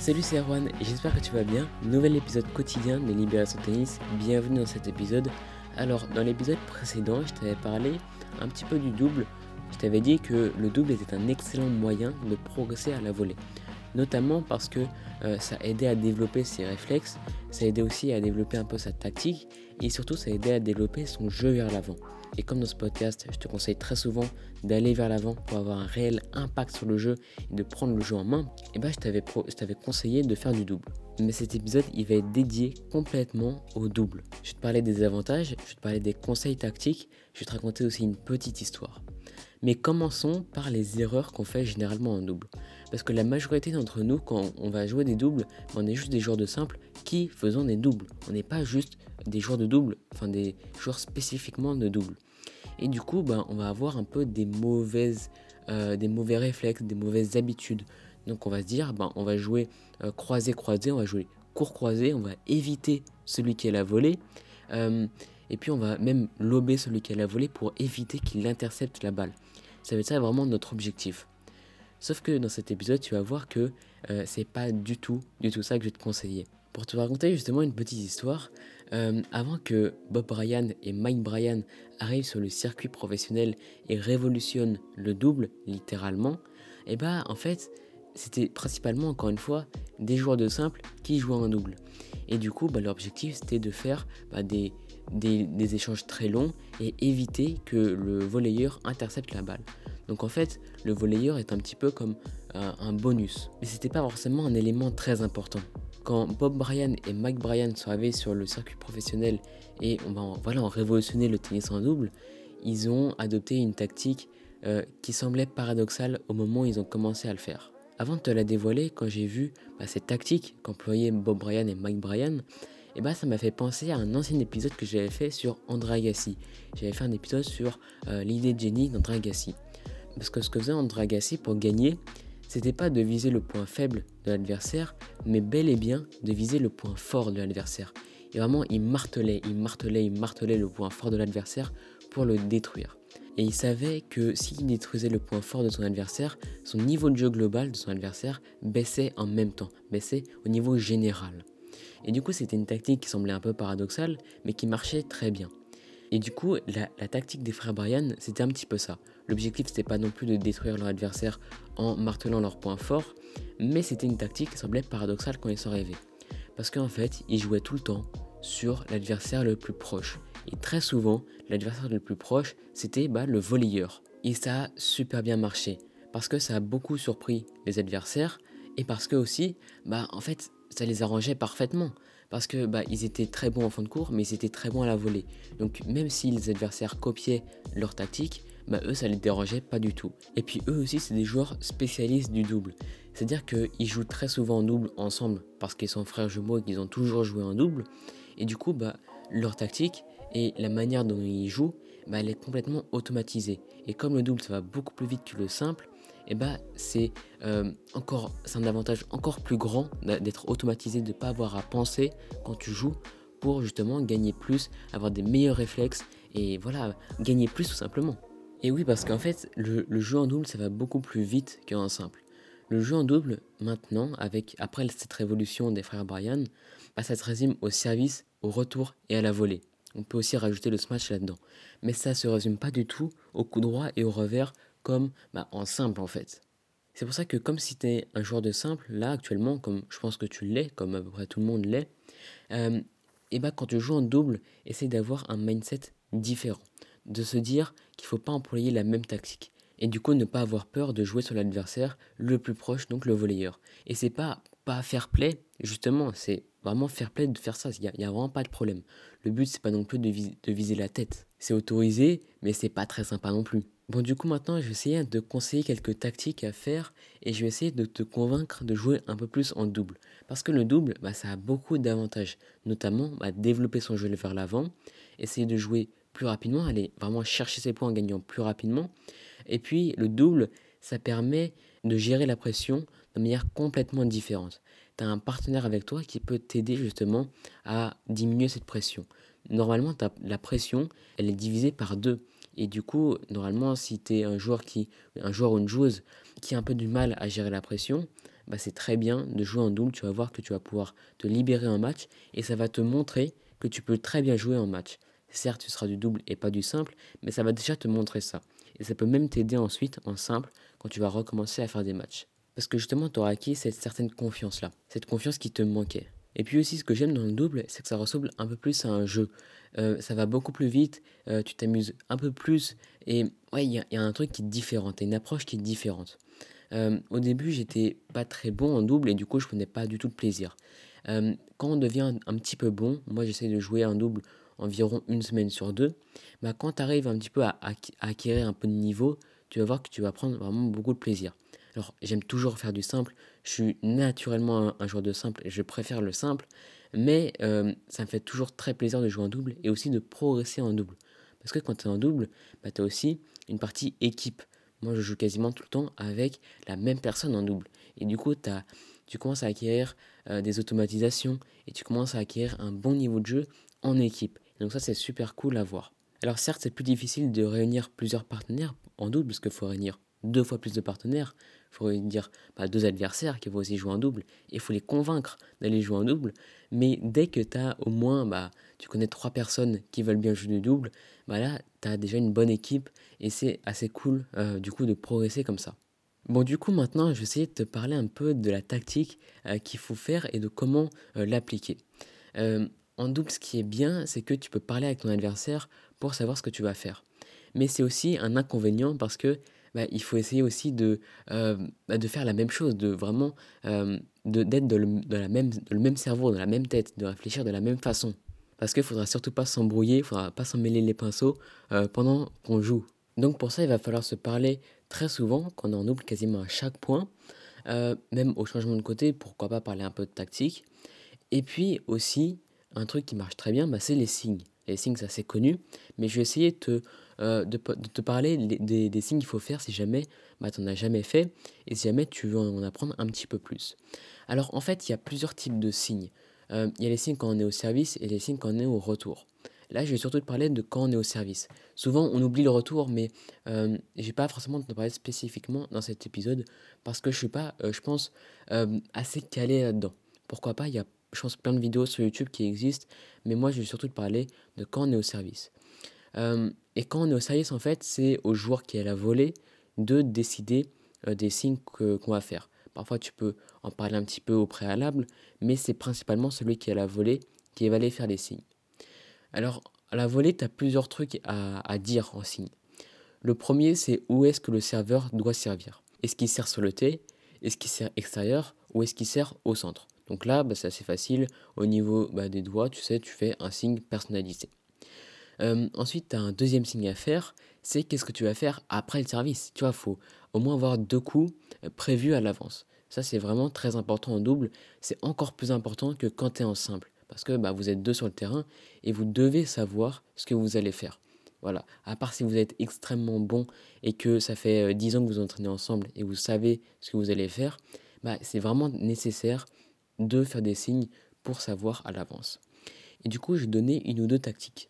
Salut c'est Erwan et j'espère que tu vas bien. Nouvel épisode quotidien de Libération Tennis. Bienvenue dans cet épisode. Alors dans l'épisode précédent, je t'avais parlé un petit peu du double. Je t'avais dit que le double était un excellent moyen de progresser à la volée. Notamment parce que euh, ça aidait à développer ses réflexes, ça aidait aussi à développer un peu sa tactique et surtout ça aidait à développer son jeu vers l'avant. Et comme dans ce podcast, je te conseille très souvent d'aller vers l'avant pour avoir un réel impact sur le jeu et de prendre le jeu en main, et eh ben je t'avais conseillé de faire du double. Mais cet épisode, il va être dédié complètement au double. Je vais te parler des avantages, je vais te parler des conseils tactiques, je vais te raconter aussi une petite histoire. Mais commençons par les erreurs qu'on fait généralement en double. Parce que la majorité d'entre nous, quand on va jouer des doubles, on est juste des joueurs de simple faisons des doubles. On n'est pas juste des joueurs de double, enfin des joueurs spécifiquement de double. Et du coup, ben, on va avoir un peu des mauvaises, euh, des mauvais réflexes, des mauvaises habitudes. Donc on va se dire, ben, on va jouer euh, croisé-croisé, on va jouer court-croisé, on va éviter celui qui est la volée. Euh, et puis on va même lober celui qui est la volée pour éviter qu'il intercepte la balle. Ça va être ça vraiment notre objectif. Sauf que dans cet épisode, tu vas voir que c'est pas du tout, du tout ça que je vais te conseiller. Pour te raconter justement une petite histoire, euh, avant que Bob Bryan et Mike Bryan arrivent sur le circuit professionnel et révolutionnent le double, littéralement, eh bah en fait, c'était principalement, encore une fois, des joueurs de simple qui jouaient en double. Et du coup, bah, leur objectif c'était de faire bah, des, des, échanges très longs et éviter que le volleyeur intercepte la balle. Donc en fait, le volleyeur est un petit peu comme euh, un bonus. Mais c'était pas forcément un élément très important quand Bob Bryan et Mike Bryan sont arrivés sur le circuit professionnel et on va voilà, révolutionner le tennis en double, ils ont adopté une tactique euh, qui semblait paradoxale au moment où ils ont commencé à le faire. Avant de te la dévoiler, quand j'ai vu bah, cette tactique qu'employaient Bob Bryan et Mike Bryan, et eh bah, ça m'a fait penser à un ancien épisode que j'avais fait sur André Agassi. J'avais fait un épisode sur euh, l'idée de génie d'André Agassi. Parce que ce que faisait André Agassi pour gagner, c'était pas de viser le point faible de l'adversaire, mais bel et bien de viser le point fort de l'adversaire. Et vraiment, il martelait, il martelait, il martelait le point fort de l'adversaire pour le détruire. Et il savait que s'il détruisait le point fort de son adversaire, son niveau de jeu global de son adversaire baissait en même temps, baissait au niveau général. Et du coup, c'était une tactique qui semblait un peu paradoxale, mais qui marchait très bien. Et du coup, la, tactique des frères Brian, c'était un petit peu ça. L'objectif, c'était pas non plus de détruire leur adversaire en martelant leurs points forts, mais c'était une tactique qui semblait paradoxale quand ils sont arrivés. Parce qu'en fait, ils jouaient tout le temps sur l'adversaire le plus proche. Et très souvent, l'adversaire le plus proche, c'était bah, le volleyeur. Et ça a super bien marché. Parce que ça a beaucoup surpris les adversaires. Et parce que aussi, bah, en fait, ça les arrangeait parfaitement parce que bah, ils étaient très bons en fond de cours, mais ils étaient très bons à la volée. Donc même si les adversaires copiaient leur tactique, bah, eux ça les dérangeait pas du tout. Et puis eux aussi c'est des joueurs spécialistes du double. C'est-à-dire qu'ils jouent très souvent en double ensemble parce qu'ils sont frères jumeaux et qu'ils ont toujours joué en double. Et du coup bah, leur tactique et la manière dont ils jouent, bah, elle est complètement automatisée. Et comme le double ça va beaucoup plus vite que le simple, et bah, c'est euh, encore c'est un avantage encore plus grand d'être automatisé, de ne pas avoir à penser quand tu joues pour justement gagner plus, avoir des meilleurs réflexes et voilà, gagner plus tout simplement. Et oui, parce qu'en fait, le, jeu en double, ça va beaucoup plus vite qu'en simple. Le jeu en double, maintenant, avec après cette révolution des frères Brian, bah, ça se résume au service, au retour et à la volée. On peut aussi rajouter le smash là-dedans. Mais ça se résume pas du tout au coup droit et au revers comme bah, en simple en fait. C'est pour ça que comme si tu es un joueur de simple, là actuellement, comme je pense que tu l'es, comme à peu près tout le monde l'est, euh, et bah quand tu joues en double, essaye d'avoir un mindset différent. De se dire qu'il ne faut pas employer la même tactique. Et du coup ne pas avoir peur de jouer sur l'adversaire le plus proche, donc le volleyeur. Et c'est pas pas fair play, justement, c'est vraiment fair play de faire ça. Il n'y a, vraiment pas de problème. Le but, c'est pas non plus de, viser la tête. C'est autorisé, mais c'est pas très sympa non plus. Bon, du coup, maintenant, je vais essayer de conseiller quelques tactiques à faire et je vais essayer de te convaincre de jouer un peu plus en double. Parce que le double, bah, ça a beaucoup d'avantages, notamment bah, développer son jeu vers l'avant, essayer de jouer plus rapidement, aller vraiment chercher ses points en gagnant plus rapidement. Et puis, le double, ça permet de gérer la pression de manière complètement différente. Tu as un partenaire avec toi qui peut t'aider justement à diminuer cette pression. Normalement, la pression, elle est divisée par deux. Et du coup, normalement, si tu es un joueur, qui, un joueur ou une joueuse qui a un peu du mal à gérer la pression, bah, c'est très bien de jouer en double. Tu vas voir que tu vas pouvoir te libérer en match et ça va te montrer que tu peux très bien jouer en match. Certes, tu seras du double et pas du simple, mais ça va déjà te montrer ça. Et ça peut même t'aider ensuite en simple quand tu vas recommencer à faire des matchs. Parce que justement, tu auras acquis cette certaine confiance-là, cette confiance qui te manquait. Et puis aussi, ce que j'aime dans le double, c'est que ça ressemble un peu plus à un jeu. Euh, ça va beaucoup plus vite, euh, tu t'amuses un peu plus, et ouais, il y, a un truc qui est différent, une approche qui est différente. Euh, au début, j'étais pas très bon en double, et du coup, je prenais pas du tout de plaisir. quand on devient un, petit peu bon, moi j'essaie de jouer un double environ une semaine sur deux, bah, quand tu arrives un petit peu à, acquérir un peu de niveau, tu vas voir que tu vas prendre vraiment beaucoup de plaisir. Alors j'aime toujours faire du simple, je suis naturellement un, joueur de simple et je préfère le simple, mais euh, ça me fait toujours très plaisir de jouer en double et aussi de progresser en double. Parce que quand tu es en double, bah, tu as aussi une partie équipe. Moi je joue quasiment tout le temps avec la même personne en double. Et du coup, tu commences à acquérir euh, des automatisations et tu commences à acquérir un bon niveau de jeu en équipe. Donc ça c'est super cool à voir. Alors certes c'est plus difficile de réunir plusieurs partenaires en double parce qu'il faut réunir deux fois plus de partenaires. Il faut dire bah, deux adversaires qui vont aussi jouer en double. Et il faut les convaincre d'aller jouer en double. Mais dès que tu as au moins, bah, tu connais trois personnes qui veulent bien jouer du double, bah là, tu as déjà une bonne équipe. Et c'est assez cool euh, du coup de progresser comme ça. Bon, du coup, maintenant, je vais essayer de te parler un peu de la tactique euh, qu'il faut faire et de comment euh, l'appliquer. En double, ce qui est bien, c'est que tu peux parler avec ton adversaire pour savoir ce que tu vas faire. Mais c'est aussi un inconvénient parce que bah, il faut essayer aussi de, euh, bah, de faire la même chose, de vraiment euh, d'être dans, le, même, cerveau, dans la même tête, de réfléchir de la même façon. Parce qu'il ne faudra surtout pas s'embrouiller, il faudra pas s'en mêler les pinceaux euh, pendant qu'on joue. Donc pour ça, il va falloir se parler très souvent, quand on oublie quasiment à chaque point, même au changement de côté, pourquoi pas parler un peu de tactique. Et puis aussi, un truc qui marche très bien, bah, c'est les signes. Les signes, c'est assez connu, mais je vais essayer de te euh, de, te parler des, signes qu'il faut faire si jamais bah, tu n'en as jamais fait et si jamais tu veux en apprendre un petit peu plus. Alors en fait, il y a plusieurs types de signes. Euh, il y a les signes quand on est au service et les signes quand on est au retour. Là, je vais surtout te parler de quand on est au service. Souvent, on oublie le retour, mais euh, je n'ai pas forcément te parler spécifiquement dans cet épisode parce que je suis pas, je pense, assez calé là-dedans. Pourquoi pas Il y a, je pense, plein de vidéos sur YouTube qui existent, mais moi, je vais surtout te parler de quand on est au service. Euh, et quand on est au service, en fait, c'est au joueur qui est à la volée de décider euh, des signes qu'on va faire. Parfois, tu peux en parler un petit peu au préalable, mais c'est principalement celui qui est à la volée qui va aller faire les signes. Alors, à la volée, tu as plusieurs trucs à, dire en signe. Le premier, c'est où est-ce que le serveur doit servir? Est-ce qu'il sert sur le T? Est-ce qu'il sert extérieur? Ou est-ce qu'il sert au centre? Donc là, bah, c'est facile. Au niveau bah, des doigts, tu sais, tu fais un signe personnalisé. Euh, ensuite, tu as un deuxième signe à faire, c'est qu'est-ce que tu vas faire après le service. Tu vois, il faut au moins avoir deux coups euh, prévus à l'avance. Ça, c'est vraiment très important en double. C'est encore plus important que quand tu es en simple. Parce que bah, vous êtes deux sur le terrain et vous devez savoir ce que vous allez faire. Voilà. À part si vous êtes extrêmement bon et que ça fait 10 euh, ans que vous entraînez ensemble et vous savez ce que vous allez faire, bah, c'est vraiment nécessaire de faire des signes pour savoir à l'avance. Et du coup, je donner une ou deux tactiques.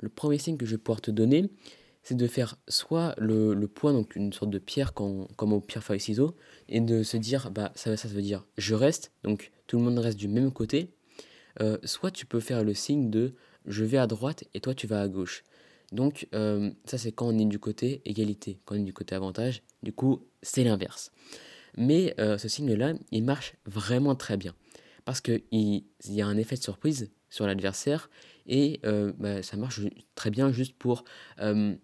Le premier signe que je vais pouvoir te donner, c'est de faire soit le, le, point, donc une sorte de pierre comme au pierre feuille ciseaux, et de se dire, bah ça, ça veut dire je reste, donc tout le monde reste du même côté. Euh, soit tu peux faire le signe de je vais à droite et toi tu vas à gauche. Donc euh, ça c'est quand on est du côté égalité, quand on est du côté avantage, du coup c'est l'inverse. Mais euh, ce signe-là, il marche vraiment très bien. Parce qu'il il y a un effet de surprise sur l'adversaire et euh, bah, ça marche très bien juste pour, euh,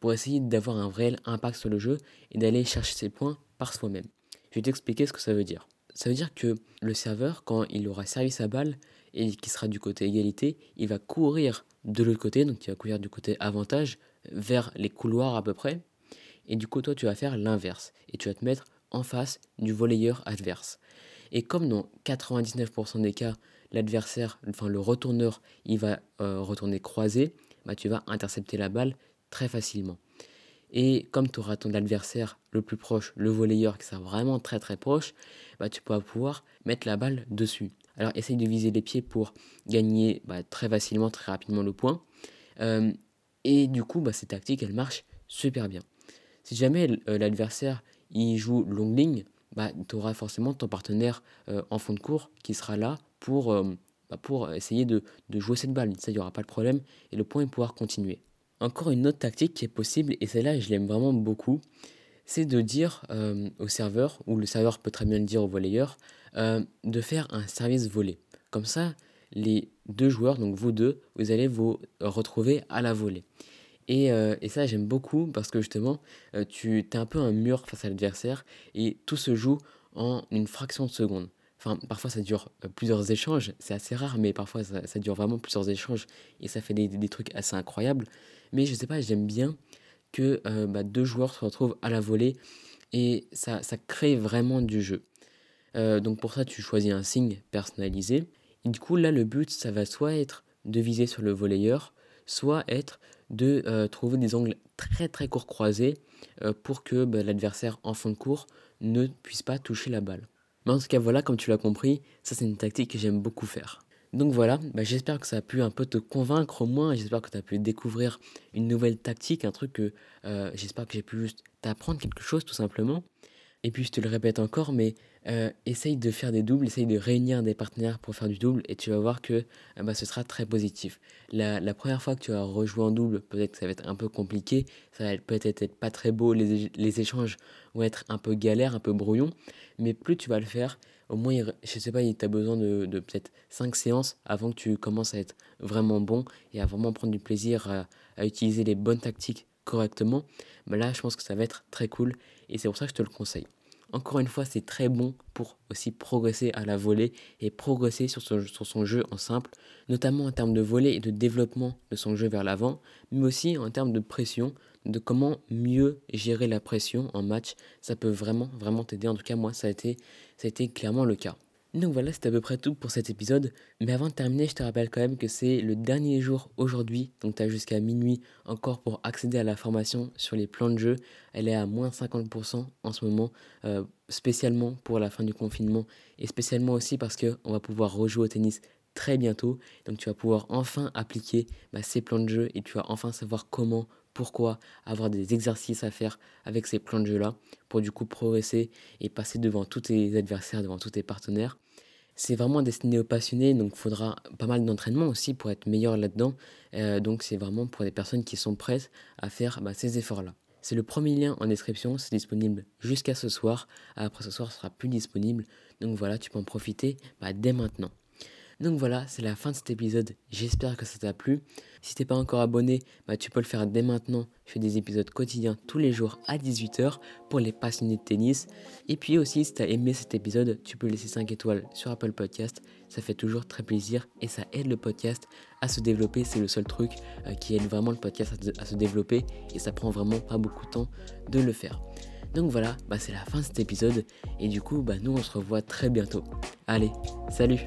pour essayer d'avoir un réel impact sur le jeu et d'aller chercher ses points par soi-même. Je vais t'expliquer ce que ça veut dire. Ça veut dire que le serveur, quand il aura servi sa balle et qui sera du côté égalité, il va courir de l'autre côté, donc il va courir du côté avantage vers les couloirs à peu près. Et du coup, toi, tu vas faire l'inverse et tu vas te mettre en face du volleyeur adverse. Et comme dans 99% des cas, l'adversaire, enfin le retourneur, il va euh, retourner croisé, bah, tu vas intercepter la balle très facilement. Et comme tu auras ton adversaire le plus proche, le volleyeur qui sera vraiment très très proche, bah, tu pourras pouvoir mettre la balle dessus. Alors essaye de viser les pieds pour gagner bah, très facilement, très rapidement le point. Euh, et du coup, bah, cette tactique, elle marche super bien. Si jamais euh, l'adversaire il joue longue ligne, bah, tu auras forcément ton partenaire en fond de cours qui sera là pour, bah, pour essayer de, de, jouer cette balle. Ça, il n'y aura pas de problème et le point est pouvoir continuer. Encore une autre tactique qui est possible, et celle-là, je l'aime vraiment beaucoup, c'est de dire au serveur, ou le serveur peut très bien le dire au volleyeur, de faire un service volé. Comme ça, les deux joueurs, donc vous deux, vous allez vous retrouver à la volée. Et, euh, et ça, j'aime beaucoup parce que justement, euh, tu es un peu un mur face à l'adversaire et tout se joue en une fraction de seconde. Enfin, parfois ça dure euh, plusieurs échanges, c'est assez rare, mais parfois ça, ça, dure vraiment plusieurs échanges et ça fait des, des, trucs assez incroyables. Mais je sais pas, j'aime bien que bah, deux joueurs se retrouvent à la volée et ça, ça crée vraiment du jeu. donc pour ça, tu choisis un signe personnalisé et du coup, là, le but, ça va soit être de viser sur le volleyeur, soit être de euh, trouver des angles très très courts croisés euh, pour que bah, l'adversaire en fond de cours ne puisse pas toucher la balle. Mais en tout cas, voilà, comme tu l'as compris, ça c'est une tactique que j'aime beaucoup faire. Donc voilà, bah, j'espère que ça a pu un peu te convaincre au moins, j'espère que tu as pu découvrir une nouvelle tactique, un truc que euh, j'espère que j'ai pu juste t'apprendre quelque chose tout simplement. Et puis je te le répète encore, mais euh, essaye de faire des doubles, essaye de réunir des partenaires pour faire du double et tu vas voir que euh, bah, ce sera très positif. La, première fois que tu vas rejouer en double, peut-être que ça va être un peu compliqué, ça va peut-être être pas très beau, les, échanges vont être un peu galères, un peu brouillons, mais plus tu vas le faire, au moins, je sais pas, tu as besoin de, de peut-être 5 séances avant que tu commences à être vraiment bon et à vraiment prendre du plaisir à utiliser les bonnes tactiques correctement, bah là je pense que ça va être très cool et c'est pour ça que je te le conseille. Encore une fois, c'est très bon pour aussi progresser à la volée et progresser sur son, jeu en simple, notamment en termes de volée et de développement de son jeu vers l'avant, mais aussi en termes de pression, de comment mieux gérer la pression en match. Ça peut vraiment, vraiment t'aider. En tout cas, moi, ça a été clairement le cas. Donc voilà, c'est à peu près tout pour cet épisode. Mais avant de terminer, je te rappelle quand même que c'est le dernier jour aujourd'hui. Donc tu as jusqu'à minuit encore pour accéder à la formation sur les plans de jeu. Elle est à moins 50% en ce moment, euh, spécialement pour la fin du confinement. Et spécialement aussi parce qu'on va pouvoir rejouer au tennis très bientôt. Donc tu vas pouvoir enfin appliquer bah, ces plans de jeu et tu vas enfin savoir comment pourquoi avoir des exercices à faire avec ces plans de jeu là pour du coup progresser et passer devant tous tes adversaires, devant tous tes partenaires. C'est vraiment destiné aux passionnés, donc il faudra pas mal d'entraînement aussi pour être meilleur là-dedans. Euh, donc c'est vraiment pour des personnes qui sont prêtes à faire bah, ces efforts-là. C'est le premier lien en description, c'est disponible jusqu'à ce soir. Après ce soir, ce sera plus disponible. Donc voilà, tu peux en profiter bah, dès maintenant. Donc voilà, c'est la fin de cet épisode. J'espère que ça t'a plu. Si t'es pas encore abonné, bah, tu peux le faire dès maintenant. Je fais des épisodes quotidiens tous les jours à 18h pour les passionnés de tennis. Et puis aussi, si t'as aimé cet épisode, tu peux laisser 5 étoiles sur Apple Podcast. Ça fait toujours très plaisir et ça aide le podcast à se développer. C'est le seul truc euh, qui aide vraiment le podcast à, se développer et ça prend vraiment pas beaucoup de temps de le faire. Donc voilà, bah c'est la fin de cet épisode et du coup, bah nous on se revoit très bientôt. Allez, salut